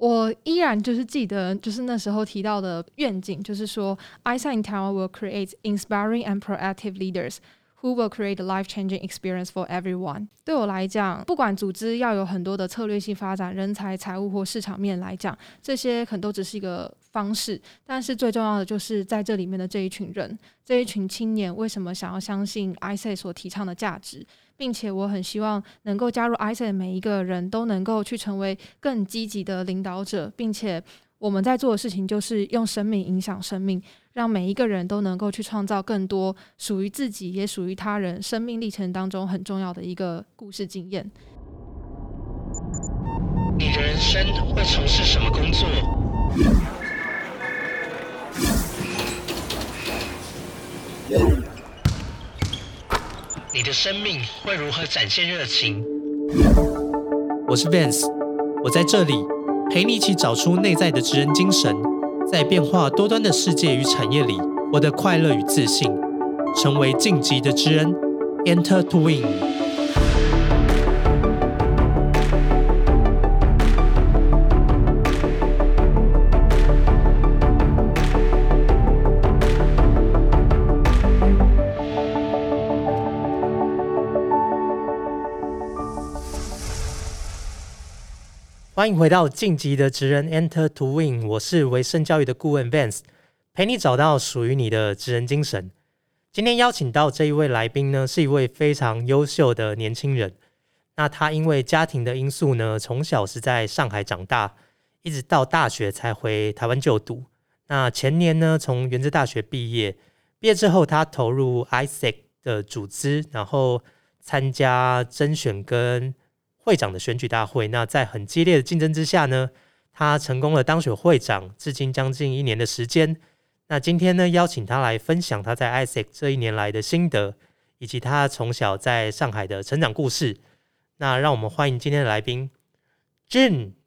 我依然就是记得，就是那时候提到的愿景，就是说，ISA in Taiwan will create inspiring and proactive leaders who will create a life-changing experience for everyone。对我来讲，不管组织要有很多的策略性发展、人才、财务或市场面来讲，这些可能都只是一个方式。但是最重要的就是在这里面的这一群人，这一群青年，为什么想要相信 ISA 所提倡的价值？并且我很希望能够加入 ISA 的每一个人都能够去成为更积极的领导者，并且我们在做的事情就是用生命影响生命，让每一个人都能够去创造更多属于自己也属于他人生命历程当中很重要的一个故事经验。你的人生会从事什么工作？你的生命会如何展现热情？我是 Vance，我在这里陪你一起找出内在的职人精神，在变化多端的世界与产业里，获得快乐与自信，成为晋级的职人，Enter to Win。欢迎回到晋级的职人 Enter to Win，我是维盛教育的顾问 Vance，陪你找到属于你的职人精神。今天邀请到这一位来宾呢，是一位非常优秀的年轻人。那他因为家庭的因素呢，从小是在上海长大，一直到大学才回台湾就读。那前年呢，从原子大学毕业，毕业之后他投入 ISEC 的组织，然后参加甄选跟。会长的选举大会，那在很激烈的竞争之下呢，他成功了当选会长，至今将近一年的时间。那今天呢，邀请他来分享他在 ISEC 这一年来的心得，以及他从小在上海的成长故事。那让我们欢迎今天的来宾，Jun。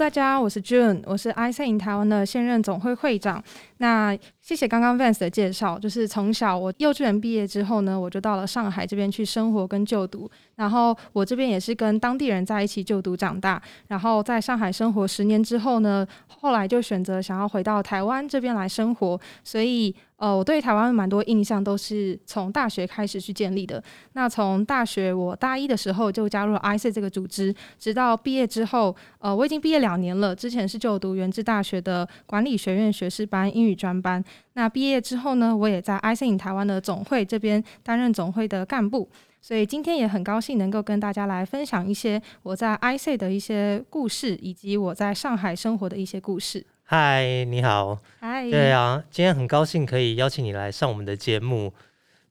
大家，我是 June，我是 i c in 台湾的现任总会会长。那谢谢刚刚 Vance 的介绍，就是从小我幼稚园毕业之后呢，我就到了上海这边去生活跟就读。然后我这边也是跟当地人在一起就读长大。然后在上海生活十年之后呢，后来就选择想要回到台湾这边来生活。所以。呃，我对台湾蛮多印象都是从大学开始去建立的。那从大学我大一的时候就加入了 IC 这个组织，直到毕业之后，呃，我已经毕业两年了。之前是就读原治大学的管理学院学士班英语专班。那毕业之后呢，我也在 IC 台湾的总会这边担任总会的干部。所以今天也很高兴能够跟大家来分享一些我在 IC 的一些故事，以及我在上海生活的一些故事。嗨，你好。嗨。对啊，今天很高兴可以邀请你来上我们的节目。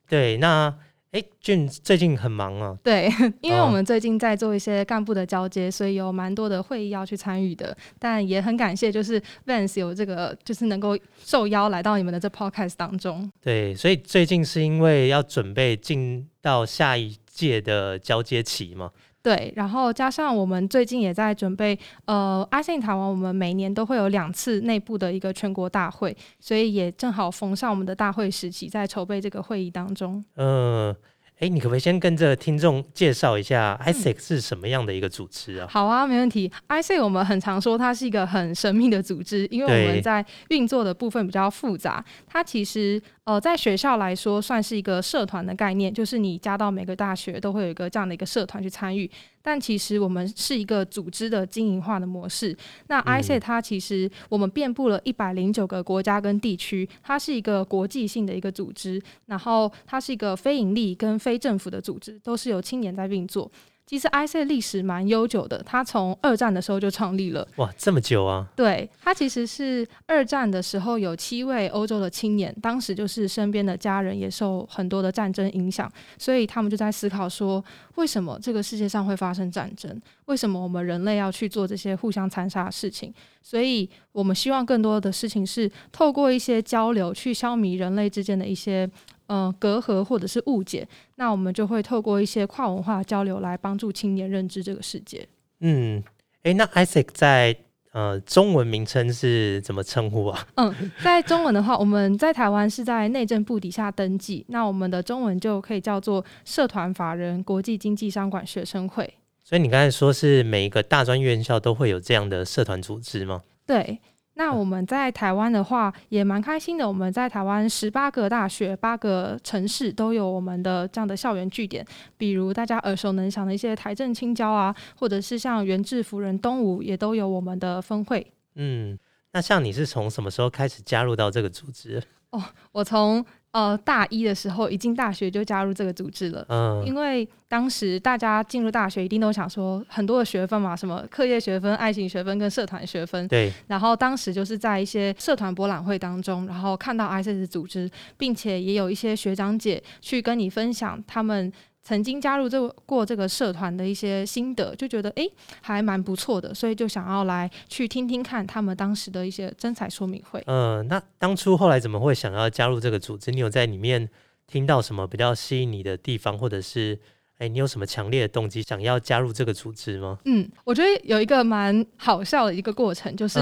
对，那哎，俊最近很忙啊。对，因为我们最近在做一些干部的交接，所以有蛮多的会议要去参与的。但也很感谢，就是 Vance 有这个，就是能够受邀来到你们的这 Podcast 当中。对，所以最近是因为要准备进到下一届的交接期嘛。对，然后加上我们最近也在准备，呃，阿信台湾，我们每年都会有两次内部的一个全国大会，所以也正好逢上我们的大会时期，在筹备这个会议当中。嗯。哎，你可不可以先跟这听众介绍一下 ISEC 是什么样的一个组织啊？好啊，没问题。ISEC 我们很常说它是一个很神秘的组织，因为我们在运作的部分比较复杂。它其实呃，在学校来说算是一个社团的概念，就是你加到每个大学都会有一个这样的一个社团去参与。但其实我们是一个组织的经营化的模式。那 ISEC 它其实我们遍布了一百零九个国家跟地区，它是一个国际性的一个组织，然后它是一个非盈利跟非政府的组织，都是由青年在运作。其实 IC 历史蛮悠久的，它从二战的时候就创立了。哇，这么久啊！对，它其实是二战的时候有七位欧洲的青年，当时就是身边的家人也受很多的战争影响，所以他们就在思考说，为什么这个世界上会发生战争？为什么我们人类要去做这些互相残杀的事情？所以我们希望更多的事情是透过一些交流去消弭人类之间的一些。嗯，隔阂或者是误解，那我们就会透过一些跨文化交流来帮助青年认知这个世界。嗯，诶，那 Isaac 在呃，中文名称是怎么称呼啊？嗯，在中文的话，我们在台湾是在内政部底下登记，那我们的中文就可以叫做社团法人国际经济商管学生会。所以你刚才说是每一个大专院校都会有这样的社团组织吗？对。那我们在台湾的话也蛮开心的，我们在台湾十八个大学、八个城市都有我们的这样的校园据点，比如大家耳熟能详的一些台政青交啊，或者是像原治、福仁东吴也都有我们的分会。嗯，那像你是从什么时候开始加入到这个组织？哦，我从。呃，大一的时候一进大学就加入这个组织了。嗯，因为当时大家进入大学一定都想说很多的学分嘛，什么课业学分、爱情学分跟社团学分。对。然后当时就是在一些社团博览会当中，然后看到 i c 的组织，并且也有一些学长姐去跟你分享他们。曾经加入这过这个社团的一些心得，就觉得哎还蛮不错的，所以就想要来去听听看他们当时的一些真彩说明会。嗯，那当初后来怎么会想要加入这个组织？你有在里面听到什么比较吸引你的地方，或者是哎你有什么强烈的动机想要加入这个组织吗？嗯，我觉得有一个蛮好笑的一个过程，就是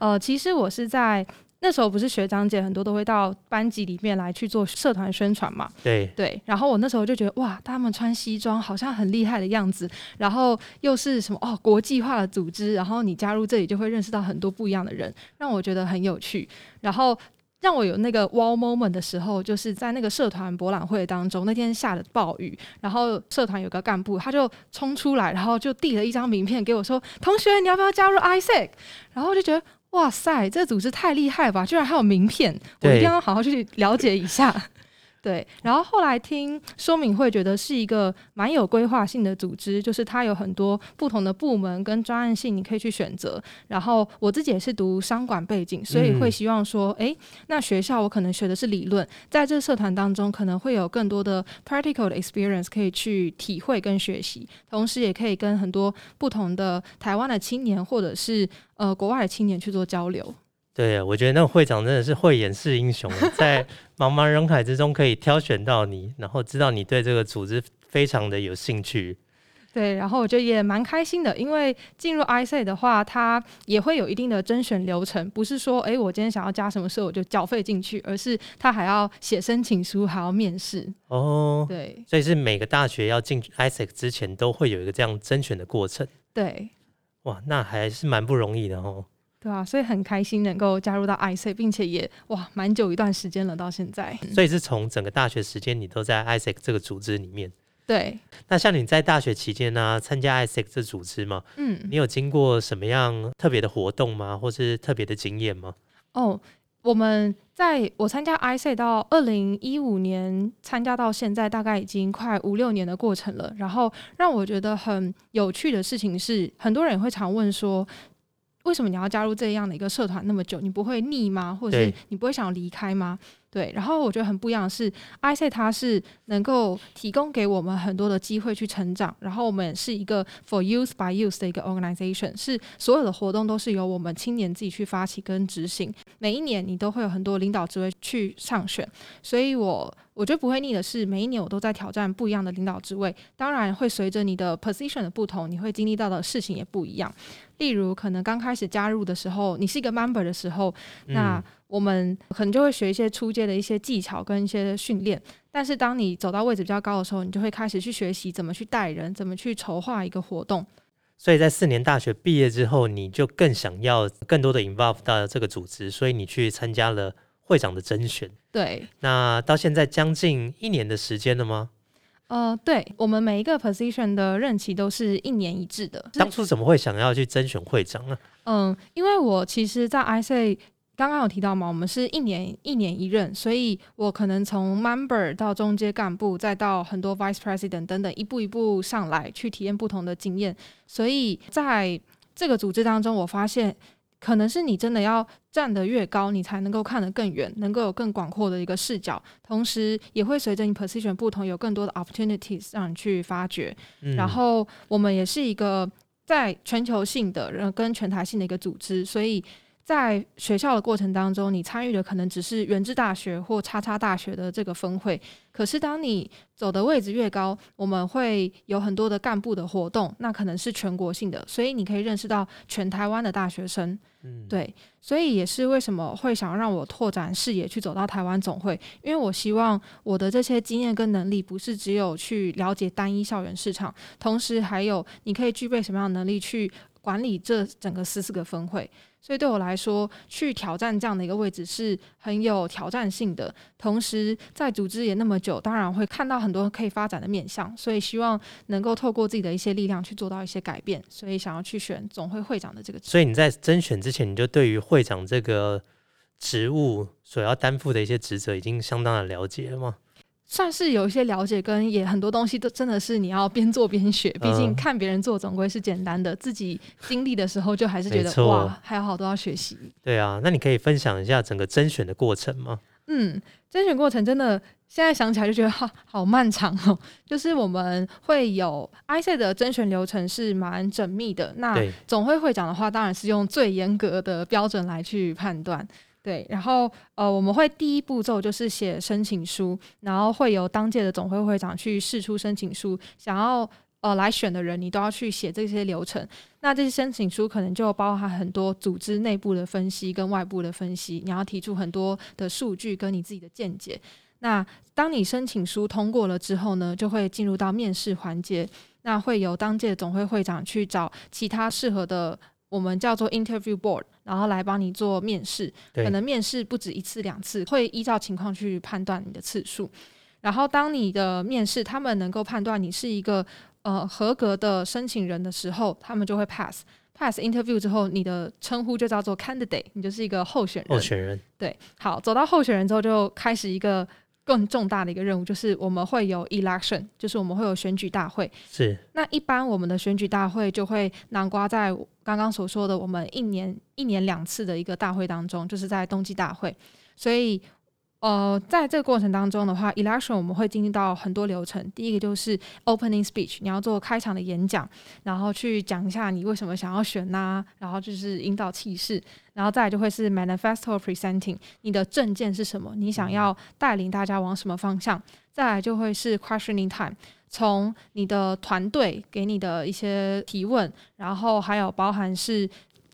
呃，其实我是在。那时候不是学长姐很多都会到班级里面来去做社团宣传嘛？对对。然后我那时候就觉得哇，他们穿西装好像很厉害的样子，然后又是什么哦国际化的组织，然后你加入这里就会认识到很多不一样的人，让我觉得很有趣。然后让我有那个 wow moment 的时候，就是在那个社团博览会当中，那天下了暴雨，然后社团有个干部他就冲出来，然后就递了一张名片给我说：“同学，你要不要加入 ISEC？” 然后就觉得。哇塞，这组织太厉害吧！居然还有名片，我一定要好好去了解一下。对，然后后来听说明会，觉得是一个蛮有规划性的组织，就是它有很多不同的部门跟专案性，你可以去选择。然后我自己也是读商管背景，所以会希望说，哎，那学校我可能学的是理论，在这社团当中可能会有更多的 practical 的 experience 可以去体会跟学习，同时也可以跟很多不同的台湾的青年或者是呃国外的青年去做交流。对，我觉得那个会长真的是慧眼识英雄，在茫茫人海之中可以挑选到你，然后知道你对这个组织非常的有兴趣。对，然后我觉得也蛮开心的，因为进入 IC 的话，它也会有一定的甄选流程，不是说哎我今天想要加什么社我就缴费进去，而是他还要写申请书，还要面试。哦，对，所以是每个大学要进 IC 之前都会有一个这样甄选的过程。对，哇，那还是蛮不容易的哦。对啊，所以很开心能够加入到 IC，并且也哇蛮久一段时间了，到现在。所以是从整个大学时间你都在 IC 这个组织里面。对。那像你在大学期间呢，参加 IC 这组织吗？嗯。你有经过什么样特别的活动吗？或是特别的经验吗？哦，我们在我参加 IC 到二零一五年参加到现在，大概已经快五六年的过程了。然后让我觉得很有趣的事情是，很多人会常问说。为什么你要加入这样的一个社团那么久？你不会腻吗？或者是你不会想离开吗？对，然后我觉得很不一样的是，IC 它是能够提供给我们很多的机会去成长，然后我们是一个 for youth by youth 的一个 organization，是所有的活动都是由我们青年自己去发起跟执行。每一年你都会有很多领导职位去上选，所以我我觉得不会腻的是，每一年我都在挑战不一样的领导职位。当然会随着你的 position 的不同，你会经历到的事情也不一样。例如，可能刚开始加入的时候，你是一个 member 的时候，那我们可能就会学一些出街的一些技巧跟一些训练，但是当你走到位置比较高的时候，你就会开始去学习怎么去带人，怎么去筹划一个活动。所以在四年大学毕业之后，你就更想要更多的 involve 到这个组织，所以你去参加了会长的甄选。对。那到现在将近一年的时间了吗？呃，对，我们每一个 position 的任期都是一年一致的。当初怎么会想要去甄选会长呢？嗯，因为我其实，在 IC。刚刚有提到嘛，我们是一年一年一任，所以我可能从 member 到中阶干部，再到很多 vice president 等等，一步一步上来去体验不同的经验。所以在这个组织当中，我发现可能是你真的要站得越高，你才能够看得更远，能够有更广阔的一个视角。同时，也会随着你 position 不同，有更多的 opportunities 让你去发掘。然后，我们也是一个在全球性的、跟全台性的一个组织，所以。在学校的过程当中，你参与的可能只是原治大学或叉叉大学的这个分会。可是当你走的位置越高，我们会有很多的干部的活动，那可能是全国性的，所以你可以认识到全台湾的大学生。嗯，对，所以也是为什么会想要让我拓展视野，去走到台湾总会，因为我希望我的这些经验跟能力，不是只有去了解单一校园市场，同时还有你可以具备什么样的能力去管理这整个十四个分会。所以对我来说，去挑战这样的一个位置是很有挑战性的。同时，在组织也那么久，当然会看到很多可以发展的面向。所以希望能够透过自己的一些力量去做到一些改变。所以想要去选总会会长的这个。所以你在甄选之前，你就对于会长这个职务所要担负的一些职责，已经相当的了解了吗？算是有一些了解，跟也很多东西都真的是你要边做边学。毕竟看别人做总归是简单的，自己经历的时候就还是觉得哇，还有好多要学习。对啊，那你可以分享一下整个甄选的过程吗？嗯，甄选过程真的现在想起来就觉得好好漫长哦。就是我们会有 I C 的甄选流程是蛮缜密的。那总会会长的话，当然是用最严格的标准来去判断。对，然后呃，我们会第一步骤就是写申请书，然后会由当届的总会会长去试出申请书，想要呃来选的人，你都要去写这些流程。那这些申请书可能就包含很多组织内部的分析跟外部的分析，你要提出很多的数据跟你自己的见解。那当你申请书通过了之后呢，就会进入到面试环节，那会由当届总会会长去找其他适合的。我们叫做 interview board，然后来帮你做面试，可能面试不止一次两次，会依照情况去判断你的次数。然后当你的面试，他们能够判断你是一个呃合格的申请人的时候，他们就会 pass pass interview 之后，你的称呼就叫做 candidate，你就是一个候选人。候选人对，好，走到候选人之后，就开始一个。更重大的一个任务就是我们会有 election，就是我们会有选举大会。是。那一般我们的选举大会就会南瓜在刚刚所说的我们一年一年两次的一个大会当中，就是在冬季大会。所以。呃，在这个过程当中的话，election 我们会经历到很多流程。第一个就是 opening speech，你要做开场的演讲，然后去讲一下你为什么想要选呐，然后就是引导气势，然后再来就会是 manifesto presenting，你的证件是什么，你想要带领大家往什么方向。再来就会是 questioning time，从你的团队给你的一些提问，然后还有包含是。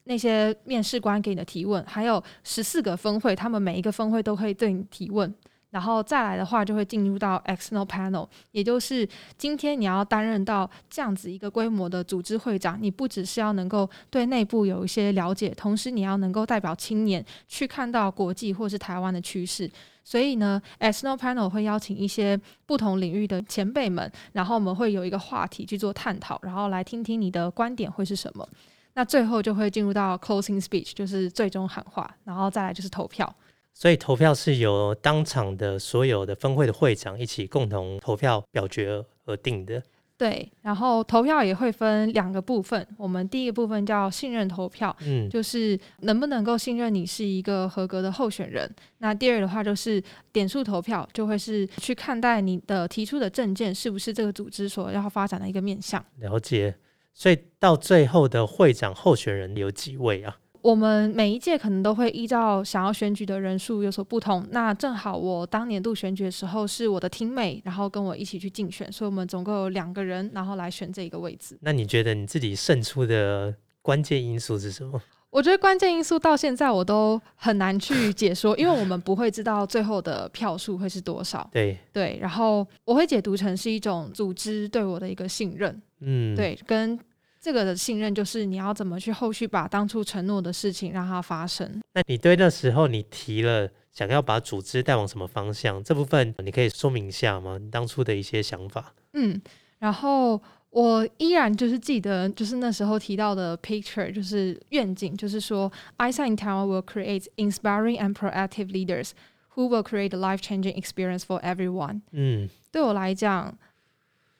那些面试官给你的提问，还有十四个分会，他们每一个分会都会对你提问，然后再来的话就会进入到 external panel，也就是今天你要担任到这样子一个规模的组织会长，你不只是要能够对内部有一些了解，同时你要能够代表青年去看到国际或是台湾的趋势。所以呢，external panel 会邀请一些不同领域的前辈们，然后我们会有一个话题去做探讨，然后来听听你的观点会是什么。那最后就会进入到 closing speech，就是最终喊话，然后再来就是投票。所以投票是由当场的所有的分会的会长一起共同投票表决而定的。对，然后投票也会分两个部分。我们第一个部分叫信任投票，嗯，就是能不能够信任你是一个合格的候选人。那第二的话就是点数投票，就会是去看待你的提出的证件是不是这个组织所要发展的一个面向。了解。所以到最后的会长候选人有几位啊？我们每一届可能都会依照想要选举的人数有所不同。那正好我当年度选举的时候是我的听妹，然后跟我一起去竞选，所以我们总共有两个人，然后来选这一个位置。那你觉得你自己胜出的关键因素是什么？我觉得关键因素到现在我都很难去解说，因为我们不会知道最后的票数会是多少。对对，然后我会解读成是一种组织对我的一个信任。嗯，对，跟这个的信任就是你要怎么去后续把当初承诺的事情让它发生。那你对那时候你提了想要把组织带往什么方向这部分，你可以说明一下吗？你当初的一些想法。嗯，然后我依然就是记得，就是那时候提到的 picture，就是愿景，就是说，I s i n Town will create inspiring and proactive leaders who will create a life-changing experience for everyone。嗯，对我来讲。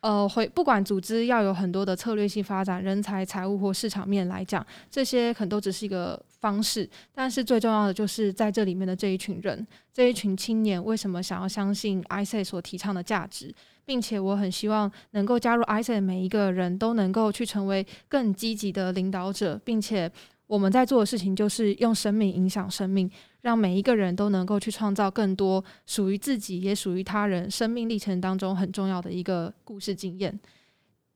呃，会不管组织要有很多的策略性发展，人才、财务或市场面来讲，这些可能都只是一个方式。但是最重要的就是在这里面的这一群人，这一群青年为什么想要相信 i c 所提倡的价值，并且我很希望能够加入 i c 的每一个人都能够去成为更积极的领导者，并且我们在做的事情就是用生命影响生命，让每一个人都能够去创造更多属于自己也属于他人生命历程当中很重要的一个故事经验。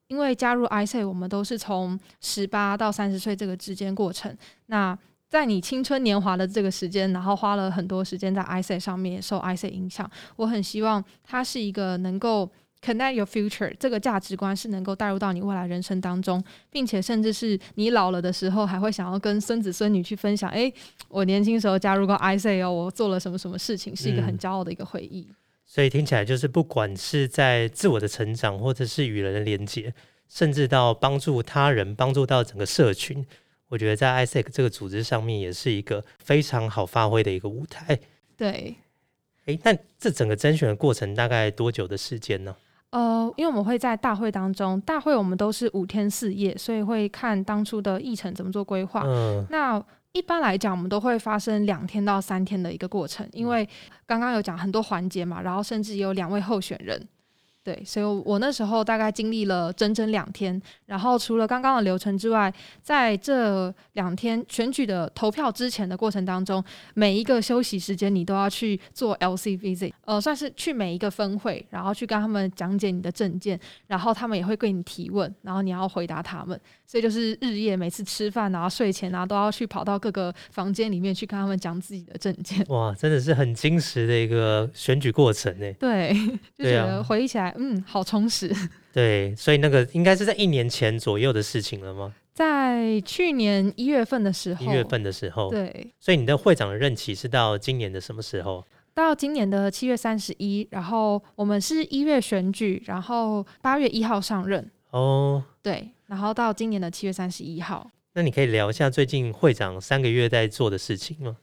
因为加入 i c 我们都是从十八到三十岁这个之间过程。那在你青春年华的这个时间，然后花了很多时间在 i c 上面，受 i c 影响。我很希望它是一个能够 connect your future 这个价值观是能够带入到你未来人生当中，并且甚至是你老了的时候，还会想要跟孙子孙女去分享。诶，我年轻时候加入过 I C O，，我做了什么什么事情，是一个很骄傲的一个回忆。所以听起来就是，不管是在自我的成长，或者是与人的连接，甚至到帮助他人、帮助到整个社群，我觉得在 ISEC 这个组织上面，也是一个非常好发挥的一个舞台。对，诶，那这整个甄选的过程大概多久的时间呢？呃，因为我们会在大会当中，大会我们都是五天四夜，所以会看当初的议程怎么做规划。嗯，那。一般来讲，我们都会发生两天到三天的一个过程，因为刚刚有讲很多环节嘛，然后甚至有两位候选人。对，所以我那时候大概经历了整整两天，然后除了刚刚的流程之外，在这两天选举的投票之前的过程当中，每一个休息时间你都要去做 LC visit，呃，算是去每一个分会，然后去跟他们讲解你的证件，然后他们也会对你提问，然后你要回答他们，所以就是日夜每次吃饭啊、睡前啊，都要去跑到各个房间里面去跟他们讲自己的证件。哇，真的是很精实的一个选举过程呢。对，就觉得回忆起来。嗯，好充实。对，所以那个应该是在一年前左右的事情了吗？在去年一月份的时候。一月份的时候。对。所以你的会长的任期是到今年的什么时候？到今年的七月三十一，然后我们是一月选举，然后八月一号上任。哦。对，然后到今年的七月三十一号。那你可以聊一下最近会长三个月在做的事情吗？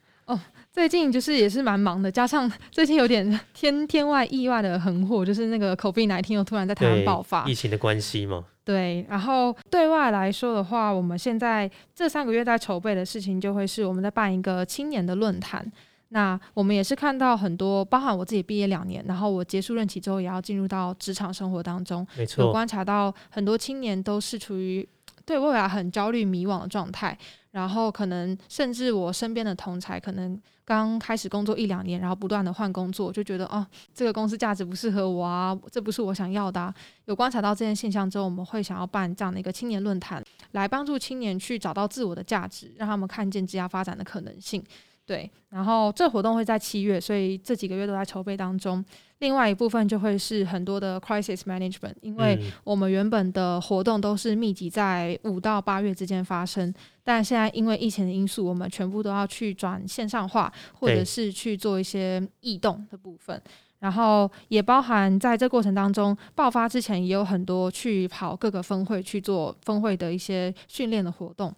哦。最近就是也是蛮忙的，加上 最近有点天天外意外的横祸，就是那个 COVID 1 9又突然在台湾爆发，疫情的关系嘛？对，然后对外来说的话，我们现在这三个月在筹备的事情，就会是我们在办一个青年的论坛。那我们也是看到很多，包含我自己毕业两年，然后我结束任期之后，也要进入到职场生活当中，没错，有观察到很多青年都是处于对未来很焦虑迷惘的状态。然后可能甚至我身边的同才可能刚开始工作一两年，然后不断的换工作，就觉得哦，这个公司价值不适合我啊，这不是我想要的。有观察到这些现象之后，我们会想要办这样的一个青年论坛，来帮助青年去找到自我的价值，让他们看见职业发展的可能性。对，然后这活动会在七月，所以这几个月都在筹备当中。另外一部分就会是很多的 crisis management，因为我们原本的活动都是密集在五到八月之间发生，但现在因为疫情的因素，我们全部都要去转线上化，或者是去做一些异动的部分。然后也包含在这过程当中，爆发之前也有很多去跑各个分会去做分会的一些训练的活动。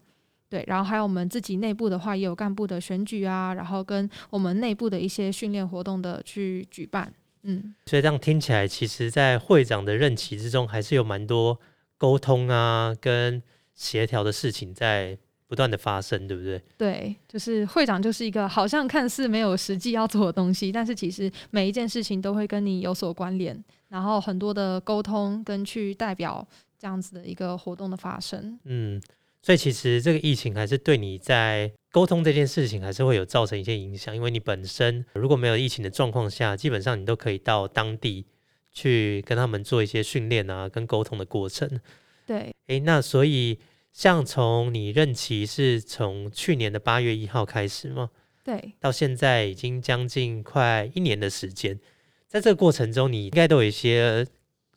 对，然后还有我们自己内部的话，也有干部的选举啊，然后跟我们内部的一些训练活动的去举办，嗯，所以这样听起来，其实，在会长的任期之中，还是有蛮多沟通啊，跟协调的事情在不断的发生，对不对？对，就是会长就是一个好像看似没有实际要做的东西，但是其实每一件事情都会跟你有所关联，然后很多的沟通跟去代表这样子的一个活动的发生，嗯。所以其实这个疫情还是对你在沟通这件事情还是会有造成一些影响，因为你本身如果没有疫情的状况下，基本上你都可以到当地去跟他们做一些训练啊，跟沟通的过程。对，诶，那所以像从你任期是从去年的八月一号开始吗？对，到现在已经将近快一年的时间，在这个过程中，你应该都有一些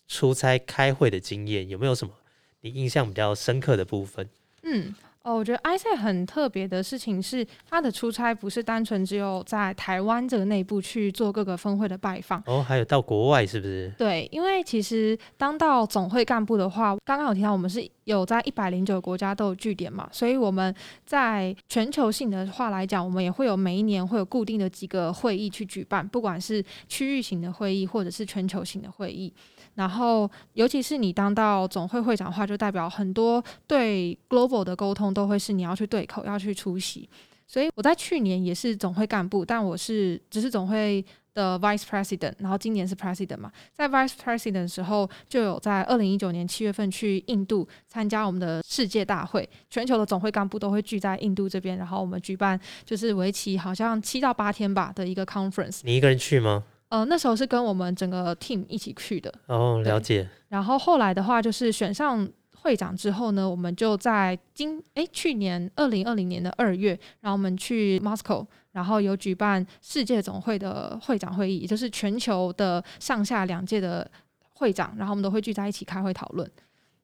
出差开会的经验，有没有什么你印象比较深刻的部分？嗯，哦，我觉得埃塞很特别的事情是，他的出差不是单纯只有在台湾这个内部去做各个分会的拜访，哦，还有到国外是不是？对，因为其实当到总会干部的话，刚刚有提到我们是有在一百零九个国家都有据点嘛，所以我们在全球性的话来讲，我们也会有每一年会有固定的几个会议去举办，不管是区域型的会议或者是全球型的会议。然后，尤其是你当到总会会长的话，就代表很多对 global 的沟通都会是你要去对口，要去出席。所以我在去年也是总会干部，但我是只是总会的 Vice President，然后今年是 President 嘛，在 Vice President 的时候，就有在二零一九年七月份去印度参加我们的世界大会，全球的总会干部都会聚在印度这边，然后我们举办就是为期好像七到八天吧的一个 conference。你一个人去吗？呃，那时候是跟我们整个 team 一起去的。哦，了解。然后后来的话，就是选上会长之后呢，我们就在今诶去年二零二零年的二月，然后我们去 Moscow，然后有举办世界总会的会长会议，也就是全球的上下两届的会长，然后我们都会聚在一起开会讨论。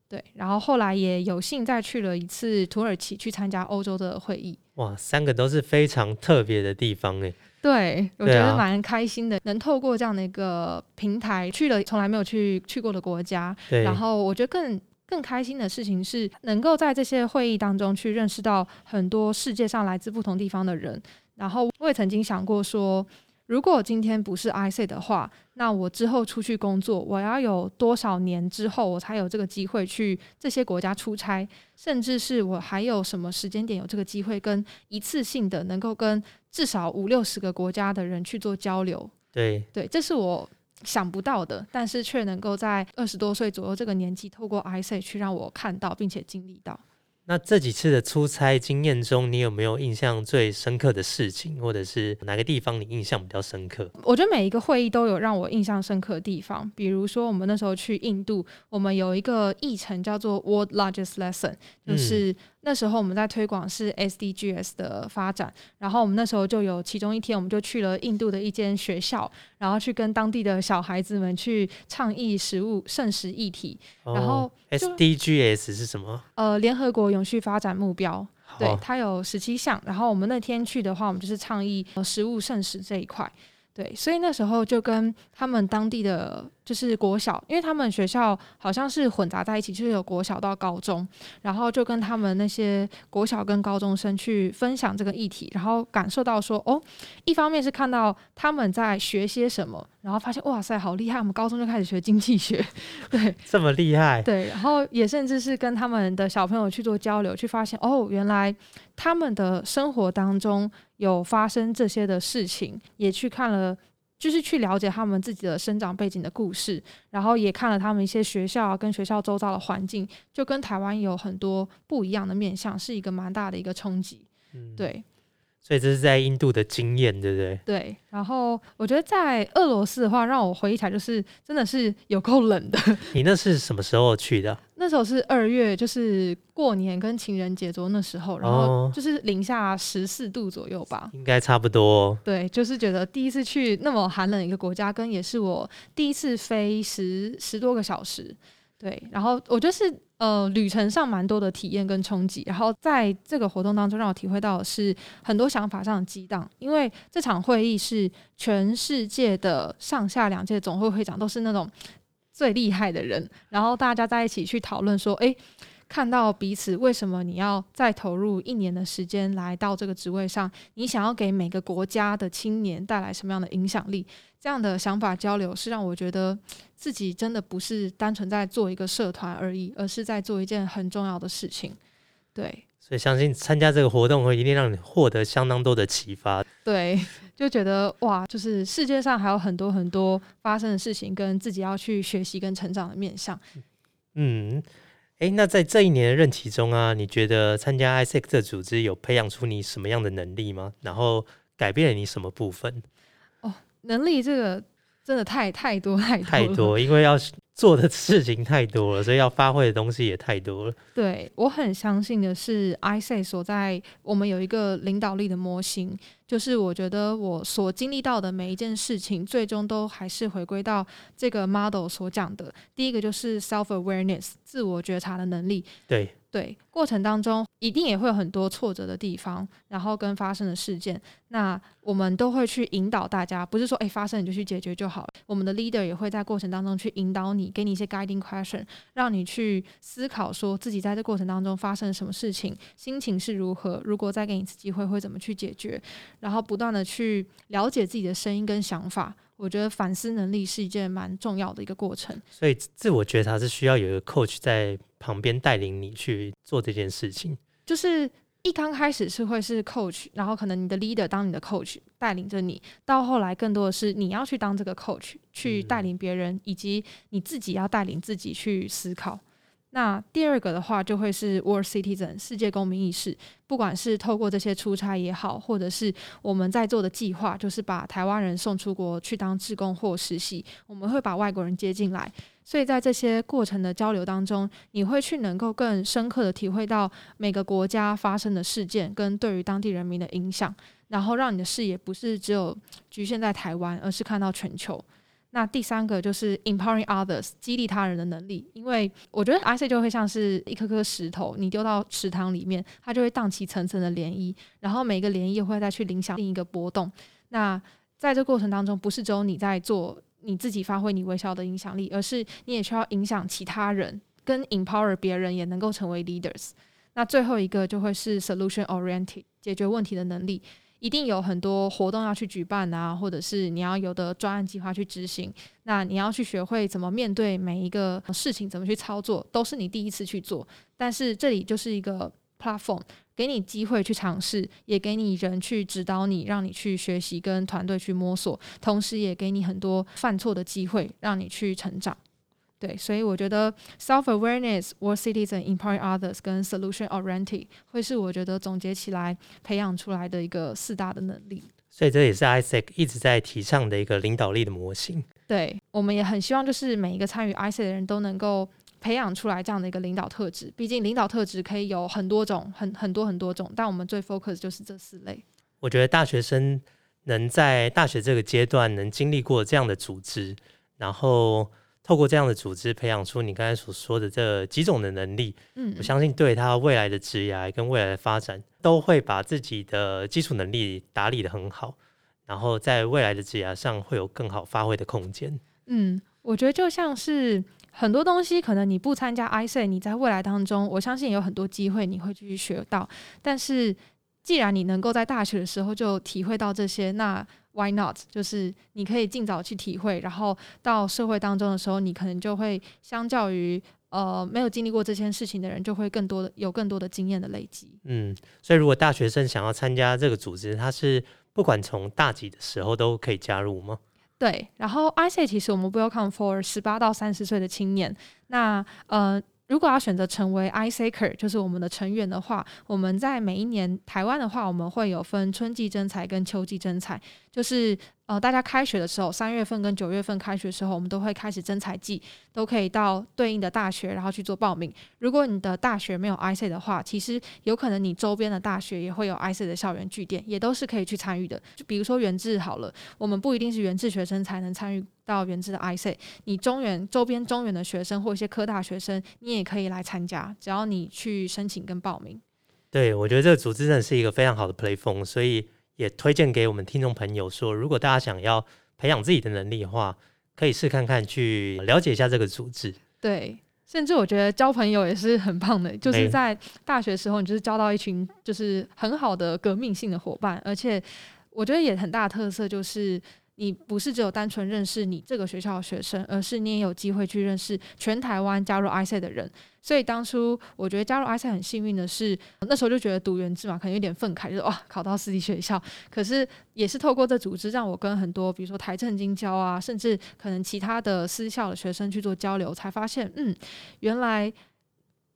对，然后后来也有幸再去了一次土耳其去参加欧洲的会议。哇，三个都是非常特别的地方诶。对，我觉得蛮开心的，能透过这样的一个平台去了从来没有去去过的国家。然后我觉得更更开心的事情是，能够在这些会议当中去认识到很多世界上来自不同地方的人。然后我也曾经想过说。如果今天不是 I C 的话，那我之后出去工作，我要有多少年之后我才有这个机会去这些国家出差？甚至是我还有什么时间点有这个机会跟一次性的能够跟至少五六十个国家的人去做交流？对对，这是我想不到的，但是却能够在二十多岁左右这个年纪，透过 I C 去让我看到并且经历到。那这几次的出差经验中，你有没有印象最深刻的事情，或者是哪个地方你印象比较深刻？我觉得每一个会议都有让我印象深刻的地方，比如说我们那时候去印度，我们有一个议程叫做 World Largest Lesson，就是。那时候我们在推广是 SDGs 的发展，然后我们那时候就有其中一天，我们就去了印度的一间学校，然后去跟当地的小孩子们去倡议食物剩食议题。然后 SDGs 是什么？呃，联合国永续发展目标，对，它有十七项。然后我们那天去的话，我们就是倡议食物剩食这一块。对，所以那时候就跟他们当地的就是国小，因为他们学校好像是混杂在一起，就是有国小到高中，然后就跟他们那些国小跟高中生去分享这个议题，然后感受到说，哦，一方面是看到他们在学些什么，然后发现哇塞，好厉害，我们高中就开始学经济学，对，这么厉害，对，然后也甚至是跟他们的小朋友去做交流，去发现哦，原来他们的生活当中。有发生这些的事情，也去看了，就是去了解他们自己的生长背景的故事，然后也看了他们一些学校跟学校周遭的环境，就跟台湾有很多不一样的面向，是一个蛮大的一个冲击。嗯，对。所以这是在印度的经验，对不对？对。然后我觉得在俄罗斯的话，让我回忆起来就是真的是有够冷的。你那是什么时候去的？那时候是二月，就是过年跟情人节左右那时候，然后就是零下十四度左右吧。应该差不多。对，就是觉得第一次去那么寒冷一个国家，跟也是我第一次飞十十多个小时。对，然后我觉得是。呃，旅程上蛮多的体验跟冲击，然后在这个活动当中，让我体会到的是很多想法上的激荡。因为这场会议是全世界的上下两届总会会长都是那种最厉害的人，然后大家在一起去讨论说，诶，看到彼此为什么你要再投入一年的时间来到这个职位上，你想要给每个国家的青年带来什么样的影响力？这样的想法交流是让我觉得自己真的不是单纯在做一个社团而已，而是在做一件很重要的事情。对，所以相信参加这个活动会一定让你获得相当多的启发。对，就觉得哇，就是世界上还有很多很多发生的事情，跟自己要去学习跟成长的面向。嗯，哎，那在这一年的任期中啊，你觉得参加 ISEC 这组织有培养出你什么样的能力吗？然后改变了你什么部分？哦能力这个真的太太多太多太多，因为要做的事情太多了，所以要发挥的东西也太多了。对我很相信的是，I say 所在我们有一个领导力的模型，就是我觉得我所经历到的每一件事情，最终都还是回归到这个 model 所讲的。第一个就是 self awareness 自我觉察的能力。对。对，过程当中一定也会有很多挫折的地方，然后跟发生的事件，那我们都会去引导大家，不是说诶发生你就去解决就好了。我们的 leader 也会在过程当中去引导你，给你一些 guiding question，让你去思考说自己在这过程当中发生了什么事情，心情是如何，如果再给你一次机会会怎么去解决，然后不断的去了解自己的声音跟想法。我觉得反思能力是一件蛮重要的一个过程，所以自我觉察是需要有一个 coach 在旁边带领你去做这件事情。就是一刚开始是会是 coach，然后可能你的 leader 当你的 coach 带领着你，到后来更多的是你要去当这个 coach，去带领别人，以及你自己要带领自己去思考。那第二个的话，就会是 world citizen 世界公民意识。不管是透过这些出差也好，或者是我们在做的计划，就是把台湾人送出国去当志工或实习，我们会把外国人接进来。所以在这些过程的交流当中，你会去能够更深刻的体会到每个国家发生的事件跟对于当地人民的影响，然后让你的视野不是只有局限在台湾，而是看到全球。那第三个就是 empowering others，激励他人的能力。因为我觉得 I C 就会像是一颗颗石头，你丢到池塘里面，它就会荡起层层的涟漪，然后每个涟漪会再去影响另一个波动。那在这过程当中，不是只有你在做你自己发挥你微笑的影响力，而是你也需要影响其他人，跟 empower 别人也能够成为 leaders。那最后一个就会是 solution oriented，解决问题的能力。一定有很多活动要去举办啊，或者是你要有的专案计划去执行。那你要去学会怎么面对每一个事情，怎么去操作，都是你第一次去做。但是这里就是一个 platform，给你机会去尝试，也给你人去指导你，让你去学习跟团队去摸索，同时也给你很多犯错的机会，让你去成长。对，所以我觉得 self awareness, world citizen, empowering others 跟 solution oriented 会是我觉得总结起来培养出来的一个四大的能力。所以这也是 ISEC 一直在提倡的一个领导力的模型。对，我们也很希望就是每一个参与 ISEC 的人都能够培养出来这样的一个领导特质。毕竟领导特质可以有很多种，很很多很多种，但我们最 focus 就是这四类。我觉得大学生能在大学这个阶段能经历过这样的组织，然后。透过这样的组织培养出你刚才所说的这几种的能力，嗯，我相信对他未来的职业跟未来的发展，都会把自己的基础能力打理的很好，然后在未来的职业上会有更好发挥的空间。嗯，我觉得就像是很多东西，可能你不参加 I C，你在未来当中，我相信有很多机会你会继续学到。但是既然你能够在大学的时候就体会到这些，那 Why not？就是你可以尽早去体会，然后到社会当中的时候，你可能就会相较于呃没有经历过这件事情的人，就会更多的有更多的经验的累积。嗯，所以如果大学生想要参加这个组织，他是不管从大几的时候都可以加入吗？对，然后 I say 其实我们 welcome for 十八到三十岁的青年。那呃。如果要选择成为 i s a k e r 就是我们的成员的话，我们在每一年台湾的话，我们会有分春季征才跟秋季征才，就是。呃，大家开学的时候，三月份跟九月份开学的时候，我们都会开始征才季，都可以到对应的大学，然后去做报名。如果你的大学没有 I C 的话，其实有可能你周边的大学也会有 I C 的校园据点，也都是可以去参与的。就比如说原治好了，我们不一定是原治学生才能参与到原治的 I C，你中原周边中原的学生或一些科大学生，你也可以来参加，只要你去申请跟报名。对，我觉得这个组织真的是一个非常好的 play 风，所以。也推荐给我们听众朋友说，如果大家想要培养自己的能力的话，可以试看看去了解一下这个组织。对，甚至我觉得交朋友也是很棒的，就是在大学时候，你就是交到一群就是很好的革命性的伙伴，而且我觉得也很大的特色就是。你不是只有单纯认识你这个学校的学生，而是你也有机会去认识全台湾加入 I C 的人。所以当初我觉得加入 I C 很幸运的是，那时候就觉得读原制嘛，可能有点愤慨，就是哇，考到私立学校。可是也是透过这组织，让我跟很多比如说台政经交啊，甚至可能其他的私校的学生去做交流，才发现，嗯，原来。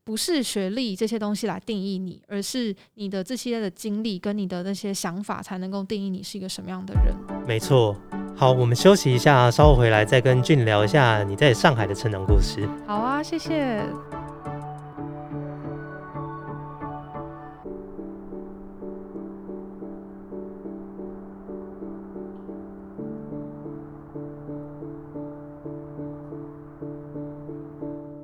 不是学历这些东西来定义你，而是你的这些的经历跟你的那些想法，才能够定义你是一个什么样的人。没错。好，我们休息一下，稍后回来再跟俊聊一下你在上海的成长故事。好啊，谢谢。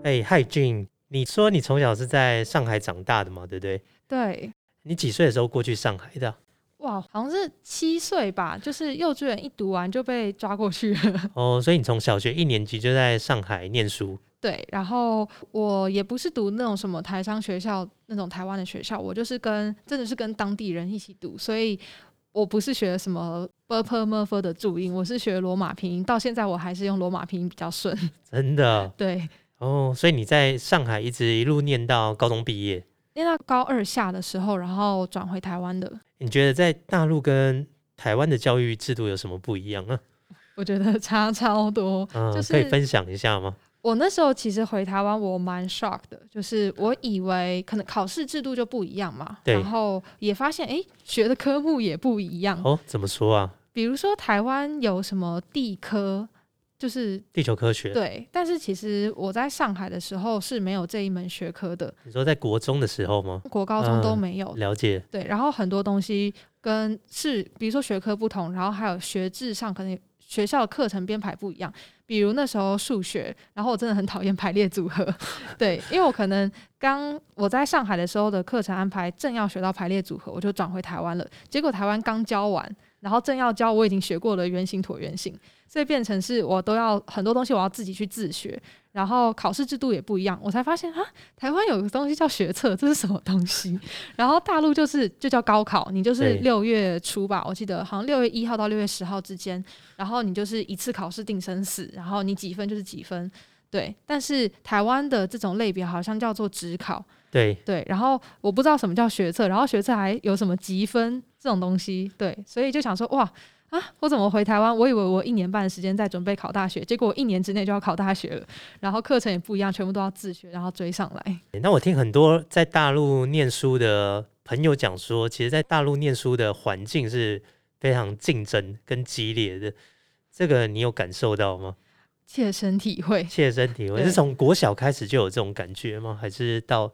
哎，嗨，俊。你说你从小是在上海长大的嘛？对不对？对。你几岁的时候过去上海的？哇，好像是七岁吧，就是幼稚园一读完就被抓过去了。哦，所以你从小学一年级就在上海念书。对，然后我也不是读那种什么台商学校那种台湾的学校，我就是跟真的是跟当地人一起读，所以我不是学什么 b p m f 的注音，我是学罗马拼音，到现在我还是用罗马拼音比较顺。真的？对。哦，所以你在上海一直一路念到高中毕业？念到高二下的时候，然后转回台湾的。你觉得在大陆跟台湾的教育制度有什么不一样啊？我觉得差超多，嗯，就是可以分享一下吗？我那时候其实回台湾，我蛮 shock 的，就是我以为可能考试制度就不一样嘛，然后也发现诶，学的科目也不一样。哦，怎么说啊？比如说台湾有什么地科，就是地球科学，对，但是其实我在上海的时候是没有这一门学科的，你说在国中的时候吗？国高中都嗯没有。了解，对，然后很多东西跟是，比如说学科不同，然后还有学制上可能学校的课程编排不一样。比如那时候数学，然后我真的很讨厌排列组合，对，因为我可能刚我在上海的时候的课程安排正要学到排列组合，我就转回台湾了。结果台湾刚教完，然后正要教我已经学过了圆形、椭圆形，所以变成是我都要很多东西我要自己去自学，然后考试制度也不一样，我才发现啊，台湾有个东西叫学测，这是什么东西？然后大陆就是就叫高考，你就是六月初吧，我记得好像六月一号到六月十号之间，然后你就是一次考试定生死，然后你几分就是几分。对，但是台湾的这种类别好像叫做职考，对，对，然后我不知道什么叫学测，然后学测还有什么积分这种东西，对，所以就想说哇啊，我怎么回台湾？我以为我一年半的时间在准备考大学，结果我一年之内就要考大学了，然后课程也不一样，全部都要自学，然后追上来。那我听很多在大陆念书的朋友讲说，其实，在大陆念书的环境是非常竞争跟激烈的。这个你有感受到吗？切身体会，切身体会对是从国小开始就有这种感觉吗？还是到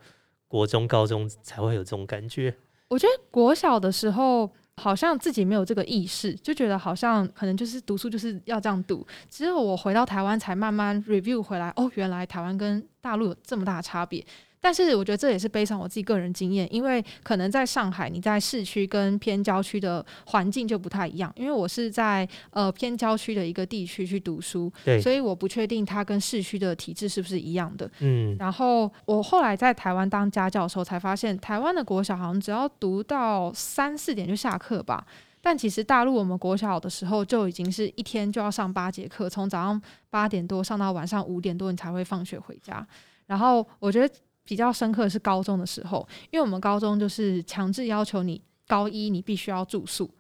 国中、高中才会有这种感觉？我觉得国小的时候好像自己没有这个意识，就觉得好像可能就是读书就是要这样读。只有我回到台湾才慢慢 review 回来，哦，原来台湾跟大陆有这么大的差别。但是我觉得这也是悲伤我自己个人经验，因为可能在上海，你在市区跟偏郊区的环境就不太一样。因为我是在呃偏郊区的一个地区去读书，对，所以我不确定它跟市区的体制是不是一样的。嗯，然后我后来在台湾当家教的时候，才发现台湾的国小好像只要读到三四点就下课吧。但其实大陆我们国小的时候就已经是一天就要上八节课，从早上八点多上到晚上五点多，你才会放学回家。然后我觉得比较深刻的是高中的时候，因为我们高中就是强制要求你高一你必须要住宿，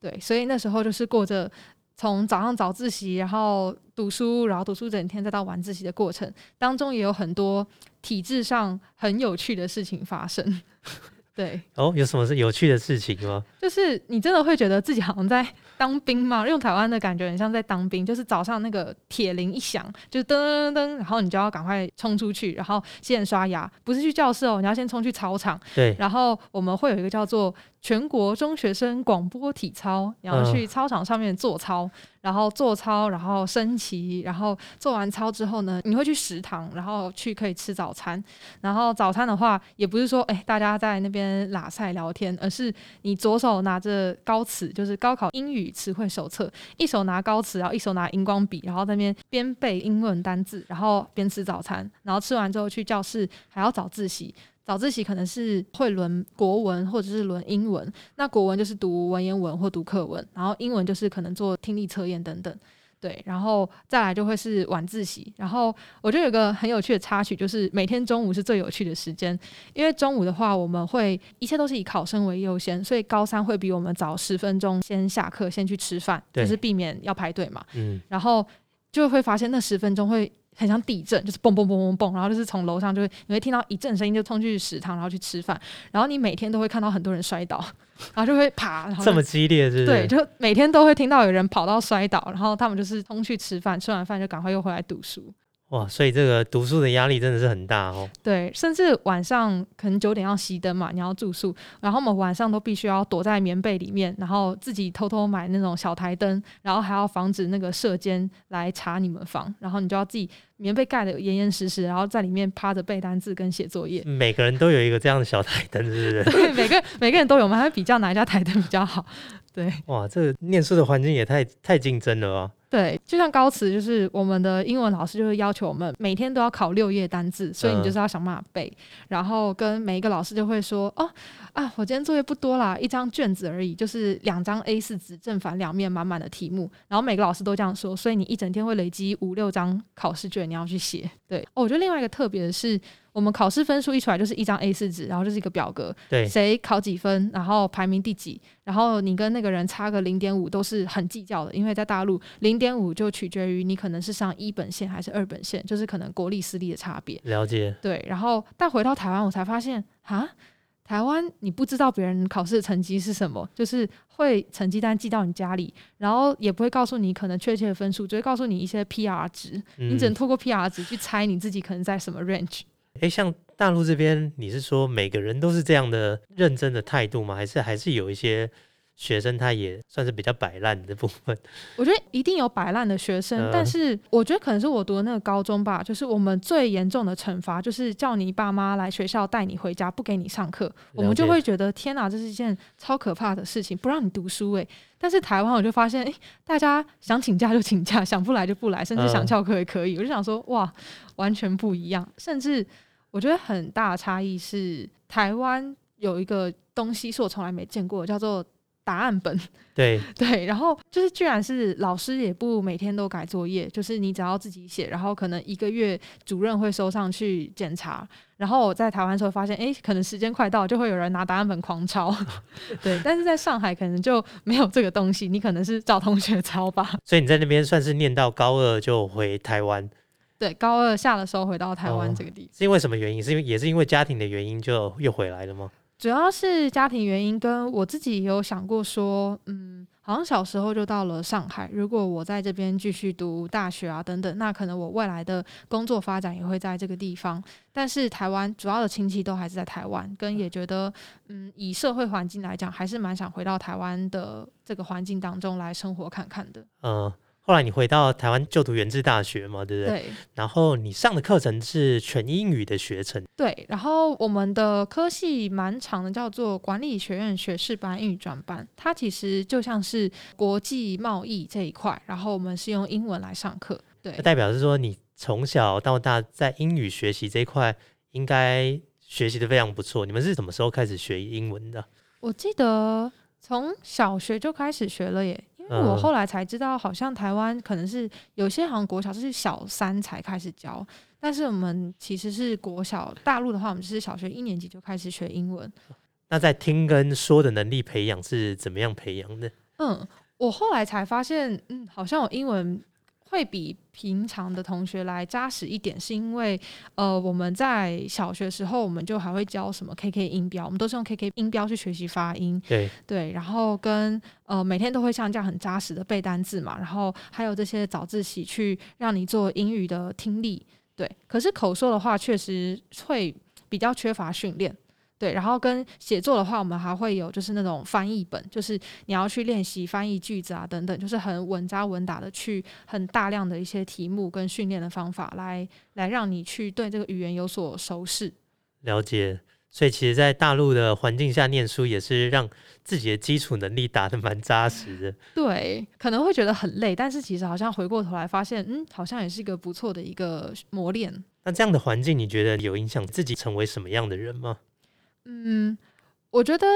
对，所以那时候就是过着从早上早自习，然后读书，然后读书整天，再到晚自习的过程当中，也有很多体制上很有趣的事情发生。对，哦，有什么是有趣的事情吗？就是你真的会觉得自己好像在当兵吗？用台湾的感觉很像在当兵，就是早上那个铁铃一响，就是噔噔噔，然后你就要赶快冲出去，然后先刷牙，不是去教室哦，你要先冲去操场，对，然后我们会有一个叫做全国中学生广播体操，然后去操场上面做操，然后做操，然后升旗，然后做完操之后呢，你会去食堂，然后去可以吃早餐。然后早餐的话，也不是说哎大家在那边拉塞聊天，而是你左手拿着高词，就是高考英语词汇手册，一手拿高词，然后一手拿荧光笔，然后在那边边背英文单字，然后边吃早餐，然后吃完之后去教室还要早自习。早自习可能是会轮国文或者是轮英文，那国文就是读文言文或读课文，然后英文就是可能做听力测验等等。对，然后再来就会是晚自习，然后我觉得有个很有趣的插曲，就是每天中午是最有趣的时间，因为中午的话我们会一切都是以考生为优先，所以高三会比我们早十分钟先下课，先去吃饭，就是避免要排队嘛。嗯，然后就会发现那十分钟会很像地震，就是嘣嘣嘣嘣嘣，然后就是从楼上就会你会听到一阵声音，就冲去食堂，然后去吃饭，然后你每天都会看到很多人摔倒，然后就会爬，然后这么激烈是是？对，就每天都会听到有人跑到摔倒，然后他们就是冲去吃饭，吃完饭就赶快又回来读书。哇，所以这个读书的压力真的是很大哦。对，甚至晚上可能九点要熄灯嘛，你要住宿，然后我们晚上都必须要躲在棉被里面，然后自己偷偷买那种小台灯，然后还要防止那个射监来查你们房，然后你就要自己棉被盖得严严实实，然后在里面趴着背单字跟写作业。每个人都有一个这样的小台灯，是不是？对，每个每个人都有，我们还会比较哪一家台灯比较好。对哇，这个念书的环境也太太竞争了吧？对，就像高词，就是我们的英文老师就会要求我们每天都要考六页单字，所以你嗯就是要想办法背。然后跟每一个老师就会说，哦啊，我今天作业不多啦，一张卷子而已，就是两张 A 四纸，正反两面满满的题目。然后每个老师都这样说，所以你一整天会累积五六张考试卷，你要去写。对，哦，我觉得另外一个特别的是，我们考试分数一出来就是一张 A 四纸，然后就是一个表格，对，谁考几分，然后排名第几，然后你跟那个人差个零点五都是很计较的，因为在大陆零点五就取决于你可能是上一本线还是二本线，就是可能国立私立的差别。了解。对，然后但回到台湾，我才发现啊，台湾你不知道别人考试的成绩是什么，就是会成绩单寄到你家里，然后也不会告诉你可能确切的分数，只会告诉你一些 PR 值，你只能嗯，透过 PR 值去猜你自己可能在什么 range。诶，像大陆这边，你是说每个人都是这样的认真的态度吗？还是还是有一些学生他也算是比较摆烂的部分？我觉得一定有摆烂的学生，嗯但是我觉得可能是我读的那个高中吧，就是我们最严重的惩罚就是叫你爸妈来学校带你回家，不给你上课，我们就会觉得天哪，这是一件超可怕的事情，不让你读书诶、但是台湾我就发现，诶、大家想请假就请假，想不来就不来，甚至想嗯翘课也可以。我就想说，哇，完全不一样。甚至我觉得很大的差异是，台湾有一个东西是我从来没见过的，叫做答案本。对，对，然后就是居然是老师也不每天都改作业，就是你只要自己写，然后可能一个月主任会收上去检查。然后我在台湾的时候发现，诶，可能时间快到，就会有人拿答案本狂抄。对，但是在上海可能就没有这个东西，你可能是找同学抄吧。所以你在那边算是念到高二就回台湾，对，高二下的时候回到台湾哦这个地方。是因为什么原因？是因为也是因为家庭的原因就又回来了吗？主要是家庭原因，跟我自己也有想过说，嗯，好像小时候就到了上海，如果我在这边继续读大学啊等等，那可能我未来的工作发展也会在这个地方。但是台湾主要的亲戚都还是在台湾，跟也觉得，嗯，以社会环境来讲，还是蛮想回到台湾的这个环境当中来生活看看的。嗯、后来你回到台湾就读原治大学嘛，对不对？对然后你上的课程是全英语的学程，对，然后我们的科系蛮长的，叫做管理学院学士班英语专班，它其实就像是国际贸易这一块，然后我们是用英文来上课。对那，代表是说你从小到大在英语学习这一块应该学习的非常不错。你们是什么时候开始学英文的？我记得从小学就开始学了耶，因为我嗯后来才知道，好像台湾可能是有些好像国小是小三才开始教，但是我们其实是国小，大陆的话我们是小学一年级就开始学英文。那在听跟说的能力培养是怎么样培养的？嗯，我后来才发现，嗯，好像我英文会比平常的同学来扎实一点，是因为呃，我们在小学时候我们就还会教什么 KK 音标，我们都是用 KK 音标去学习发音，对，对，然后跟呃每天都会像这样很扎实的背单字嘛，然后还有这些早自习去让你做英语的听力，对，可是口说的话确实会比较缺乏训练。对，然后跟写作的话，我们还会有就是那种翻译本，就是你要去练习翻译句子啊等等，就是很稳扎稳打的去很大量的一些题目跟训练的方法来来让你去对这个语言有所熟识。了解。所以其实，在大陆的环境下念书，也是让自己的基础能力打得蛮扎实的。对，可能会觉得很累，但是其实好像回过头来发现，嗯，好像也是一个不错的一个磨练。那这样的环境，你觉得有影响自己成为什么样的人吗？嗯，我觉得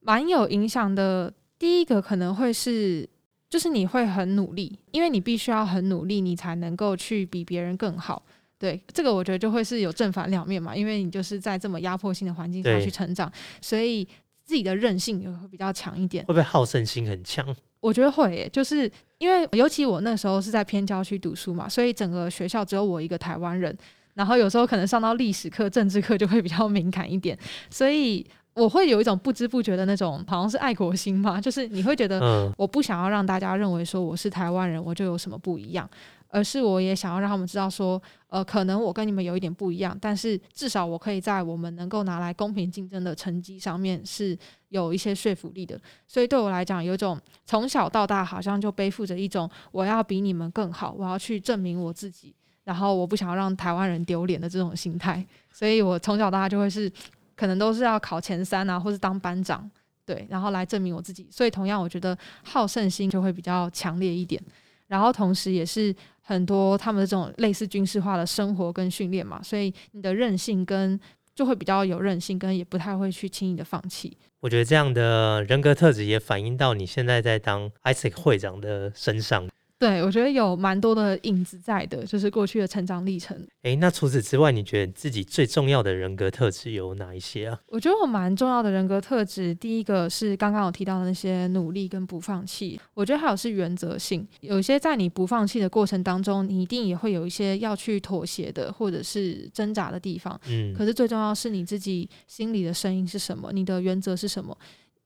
蛮有影响的。第一个可能会是，就是你会很努力，因为你必须要很努力，你才能够去比别人更好。对，这个我觉得就会是有正反两面嘛，因为你就是在这么压迫性的环境下去成长，所以自己的韧性也会比较强一点。会不会好胜心很强？我觉得会耶，就是因为尤其我那时候是在偏郊区读书嘛，所以整个学校只有我一个台湾人，然后有时候可能上到历史课、政治课就会比较敏感一点，所以我会有一种不知不觉的那种好像是爱国心嘛，就是你会觉得嗯，我不想要让大家认为说我是台湾人，我就有什么不一样，而是我也想要让他们知道说，呃，可能我跟你们有一点不一样，但是至少我可以在我们能够拿来公平竞争的成绩上面是有一些说服力的。所以对我来讲，有一种从小到大好像就背负着一种我要比你们更好，我要去证明我自己，然后我不想要让台湾人丢脸的这种心态。所以我从小到大就会是可能都是要考前三啊，或是当班长。对，然后来证明我自己，所以同样，我觉得好胜心就会比较强烈一点。然后同时也是很多他们的这种类似军事化的生活跟训练嘛，所以你的韧性跟就会比较有韧性，跟也不太会去轻易的放弃。我觉得这样的人格特质也反映到你现在在当 ISEC 会长的身上。对，我觉得有蛮多的影子在的，就是过去的成长历程。诶，那除此之外，你觉得自己最重要的人格特质有哪一些啊？我觉得我蛮重要的人格特质，第一个是刚刚有提到的那些努力跟不放弃。我觉得还有是原则性，有一些在你不放弃的过程当中，你一定也会有一些要去妥协的，或者是挣扎的地方。嗯，可是最重要是你自己心里的声音是什么，你的原则是什么。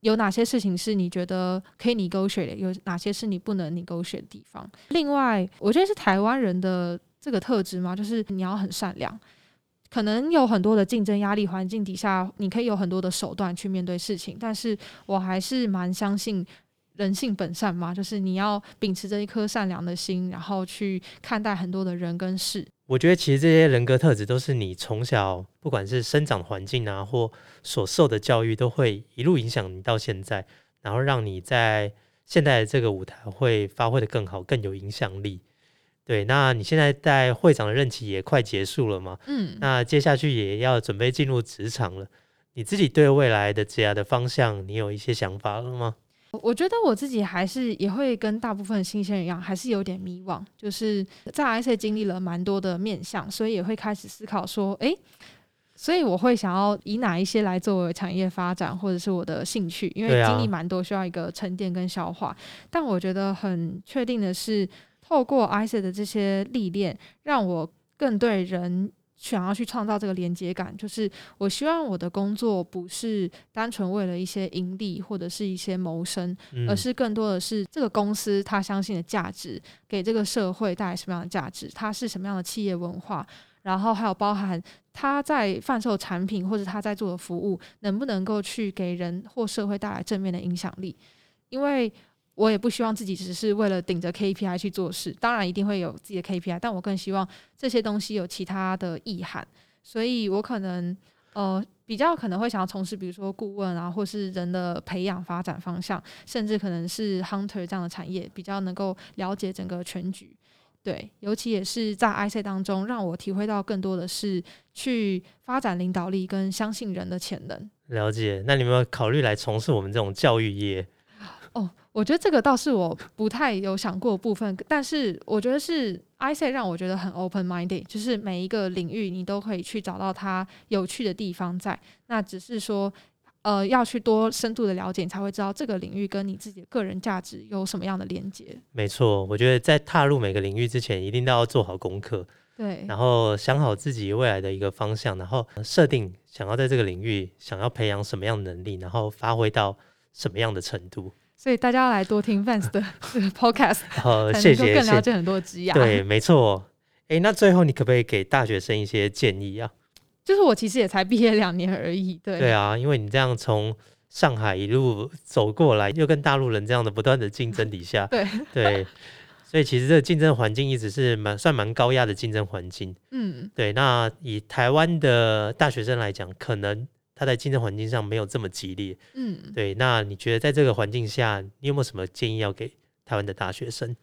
有哪些事情是你觉得可以你勾选的？有哪些是你不能你勾选的地方？另外，我觉得是台湾人的这个特质嘛，就是你要很善良。可能有很多的竞争压力环境底下，你可以有很多的手段去面对事情，但是我还是蛮相信人性本善嘛，就是你要秉持着一颗善良的心，然后去看待很多的人跟事。我觉得其实这些人格特质都是你从小不管是生长环境啊，或所受的教育，都会一路影响你到现在，然后让你在现在的这个舞台会发挥的更好，更有影响力。对，那你现在在会长的任期也快结束了嘛？嗯，那接下去也要准备进入职场了，你自己对未来的职业的方向，你有一些想法了吗？我觉得我自己还是也会跟大部分新鲜人一样，还是有点迷惘。就是在 IC 经历了蛮多的面向，所以也会开始思考说，诶，所以我会想要以哪一些来作为产业发展，或者是我的兴趣，因为经历蛮多，需要一个沉淀跟消化。但我觉得很确定的是，透过 IC 的这些历练，让我更对人。想要去创造这个连接感，就是我希望我的工作不是单纯为了一些盈利或者是一些谋生，而是更多的是这个公司他相信的价值，给这个社会带来什么样的价值，它是什么样的企业文化，然后还有包含他在贩售产品或者他在做的服务，能不能够去给人或社会带来正面的影响力，因为。我也不希望自己只是为了顶着 KPI 去做事，当然一定会有自己的 KPI，但我更希望这些东西有其他的意涵，所以我可能呃比较可能会想要从事，比如说顾问啊，或是人的培养发展方向，甚至可能是 hunter 这样的产业，比较能够了解整个全局。对，尤其也是在 IC 当中，让我体会到更多的是去发展领导力跟相信人的潜能。了解，那你们有考虑来从事我们这种教育业？哦，我觉得这个倒是我不太有想过的部分，但是我觉得是 I say 让我觉得很 open minded，就是每一个领域你都可以去找到它有趣的地方在。那只是说，呃，要去多深度的了解，你才会知道这个领域跟你自己的个人价值有什么样的连接。没错，我觉得在踏入每个领域之前，一定都要做好功课，对，然后想好自己未来的一个方向，然后设定想要在这个领域想要培养什么样的能力，然后发挥到什么样的程度。所以大家要来多听 Vans 的 这个 podcast，好，谢谢，更了解很多职业。对，没错。哎，那最后你可不可以给大学生一些建议啊？就是我其实也才毕业两年而已，对。对啊，因为你这样从上海一路走过来，又跟大陆人这样的不断的竞争底下，对 对，所以其实这个竞争环境一直是蛮算蛮高压的竞争环境。嗯，对。那以台湾的大学生来讲，可能。他在竞争环境上没有这么激烈，嗯，对。那你觉得在这个环境下，你有没有什么建议要给台湾的大学生？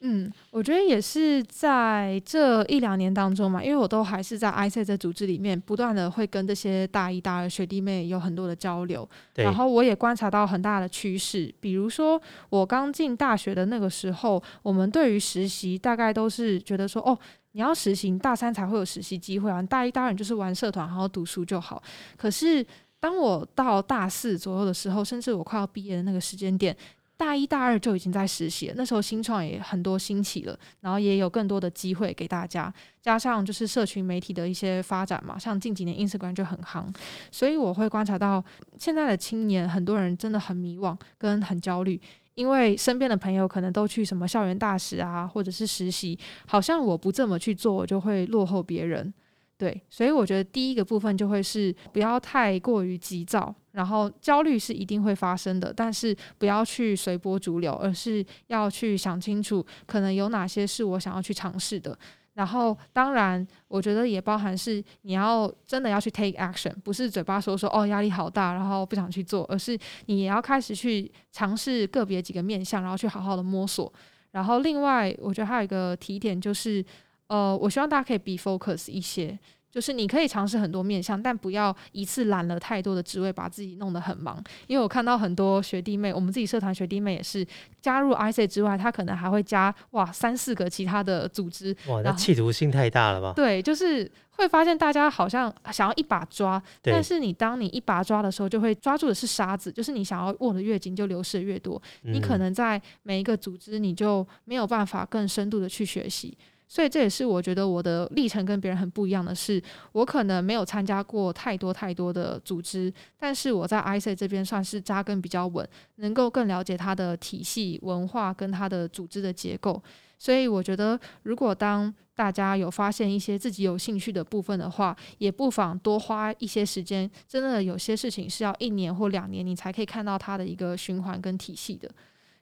嗯，我觉得也是在这一两年当中嘛，因为我都还是在 IC 这组织里面，不断的会跟这些大一、大二学弟妹有很多的交流，然后我也观察到很大的趋势，比如说我刚进大学的那个时候，我们对于实习大概都是觉得说，哦。你要实习，大三才会有实习机会啊！大一、大二就是玩社团，好好读书就好。可是当我到大四左右的时候，甚至我快要毕业的那个时间点，大一、大二就已经在实习了。那时候新创也很多兴起了，然后也有更多的机会给大家。加上就是社群媒体的一些发展嘛，像近几年 Instagram 就很夯，所以我会观察到现在的青年，很多人真的很迷惘跟很焦虑。因为身边的朋友可能都去什么校园大使啊，或者是实习，好像我不这么去做，我就会落后别人。对，所以我觉得第一个部分就会是不要太过于急躁，然后焦虑是一定会发生的，但是不要去随波逐流，而是要去想清楚，可能有哪些是我想要去尝试的。然后，当然，我觉得也包含是你要真的要去 take action，不是嘴巴说说哦压力好大，然后不想去做，而是你也要开始去尝试个别几个面向，然后去好好的摸索。然后，另外，我觉得还有一个提点就是，呃，我希望大家可以 be focus 一些。就是你可以尝试很多面向，但不要一次揽了太多的职位，把自己弄得很忙。因为我看到很多学弟妹，我们自己社团学弟妹也是加入 IC 之外，他可能还会加哇三四个其他的组织。哇，那企图心太大了吧？对，就是会发现大家好像想要一把抓，但是你当你一把抓的时候，就会抓住的是沙子，就是你想要握的越紧，就流失的越多。你可嗯能在每一个组织，你就没有办法更深度的去学习。所以这也是我觉得我的历程跟别人很不一样的是，我可能没有参加过太多太多的组织，但是我在 IC 这边算是扎根比较稳，能够更了解它的体系、文化跟它的组织的结构。所以我觉得，如果当大家有发现一些自己有兴趣的部分的话，也不妨多花一些时间。真的有些事情是要一年或两年，你才可以看到它的一个循环跟体系的。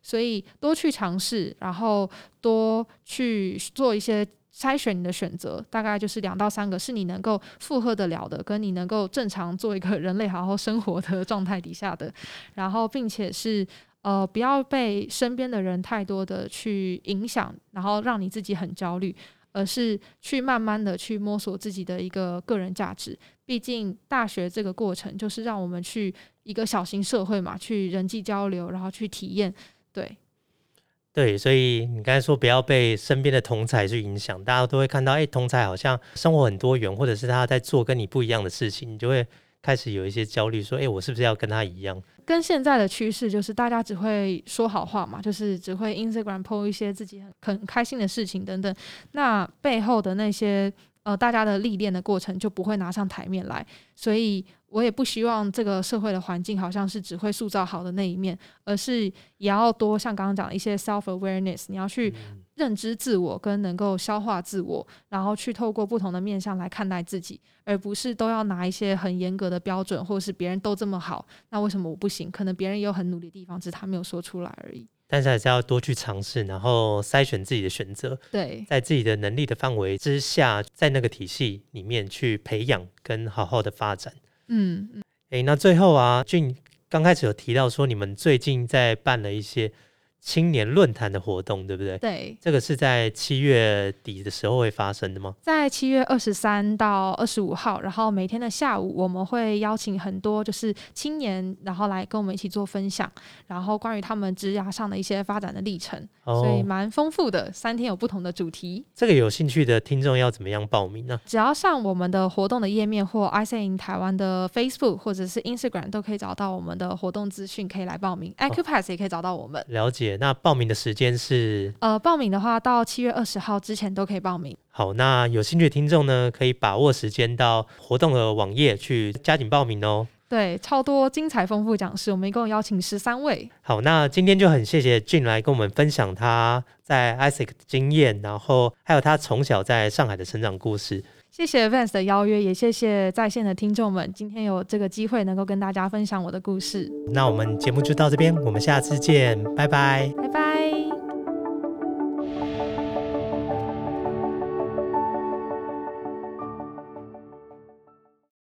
所以多去尝试，然后多去做一些筛选你的选择，大概就是两到三个是你能够负荷得了的，跟你能够正常做一个人类好好生活的状态底下的，然后并且是呃不要被身边的人太多的去影响，然后让你自己很焦虑。而是去慢慢的去摸索自己的一个个人价值。毕竟大学这个过程就是让我们去一个小型社会嘛，去人际交流，然后去体验。对，对，所以你刚才说不要被身边的同才去影响，大家都会看到，哎，同才好像生活很多元，或者是他在做跟你不一样的事情，你就会开始有一些焦虑，说，哎，我是不是要跟他一样？跟现在的趋势就是大家只会说好话嘛，就是只会 Instagram po 一些自己很很开心的事情等等，那背后的那些呃大家的历练的过程就不会拿上台面来，所以我也不希望这个社会的环境好像是只会塑造好的那一面，而是也要多像刚刚讲的一些 self awareness，你要去认知自我跟能够消化自我，然后去透过不同的面向来看待自己，而不是都要拿一些很严格的标准，或是别人都这么好，那为什么我不行？可能别人也有很努力的地方，只是他没有说出来而已。但是还是要多去尝试，然后筛选自己的选择，对，在自己的能力的范围之下，在那个体系里面去培养跟好好的发展。嗯，嗯。诶，那最后啊，俊刚开始有提到说，你们最近在办了一些青年论坛的活动，对不对？对，这个是在七月底的时候会发生的吗？在七月二十三到二十五号，然后每天的下午，我们会邀请很多就是青年，然后来跟我们一起做分享，然后关于他们职涯上的一些发展的历程，所以哦，蛮丰富的。三天有不同的主题，这个有兴趣的听众要怎么样报名呢？只要上我们的活动的页面或 i c in 台湾的 Facebook 或者是 Instagram 都可以找到我们的活动资讯，可以来报名。Acupass 也可以找到我们。了解。那报名的时间是呃，报名的话到七月二十号之前都可以报名。好，那有兴趣的听众呢，可以把握时间到活动的网页去加紧报名哦。对，超多精彩丰富讲师，我们一共邀请十三位。好，那今天就很谢谢俊来跟我们分享他在 ISIC 的经验，然后还有他从小在上海的成长故事。谢谢 Vans 的邀约，也谢谢在线的听众们，今天有这个机会能够跟大家分享我的故事。那我们节目就到这边，我们下次见，拜拜。拜拜。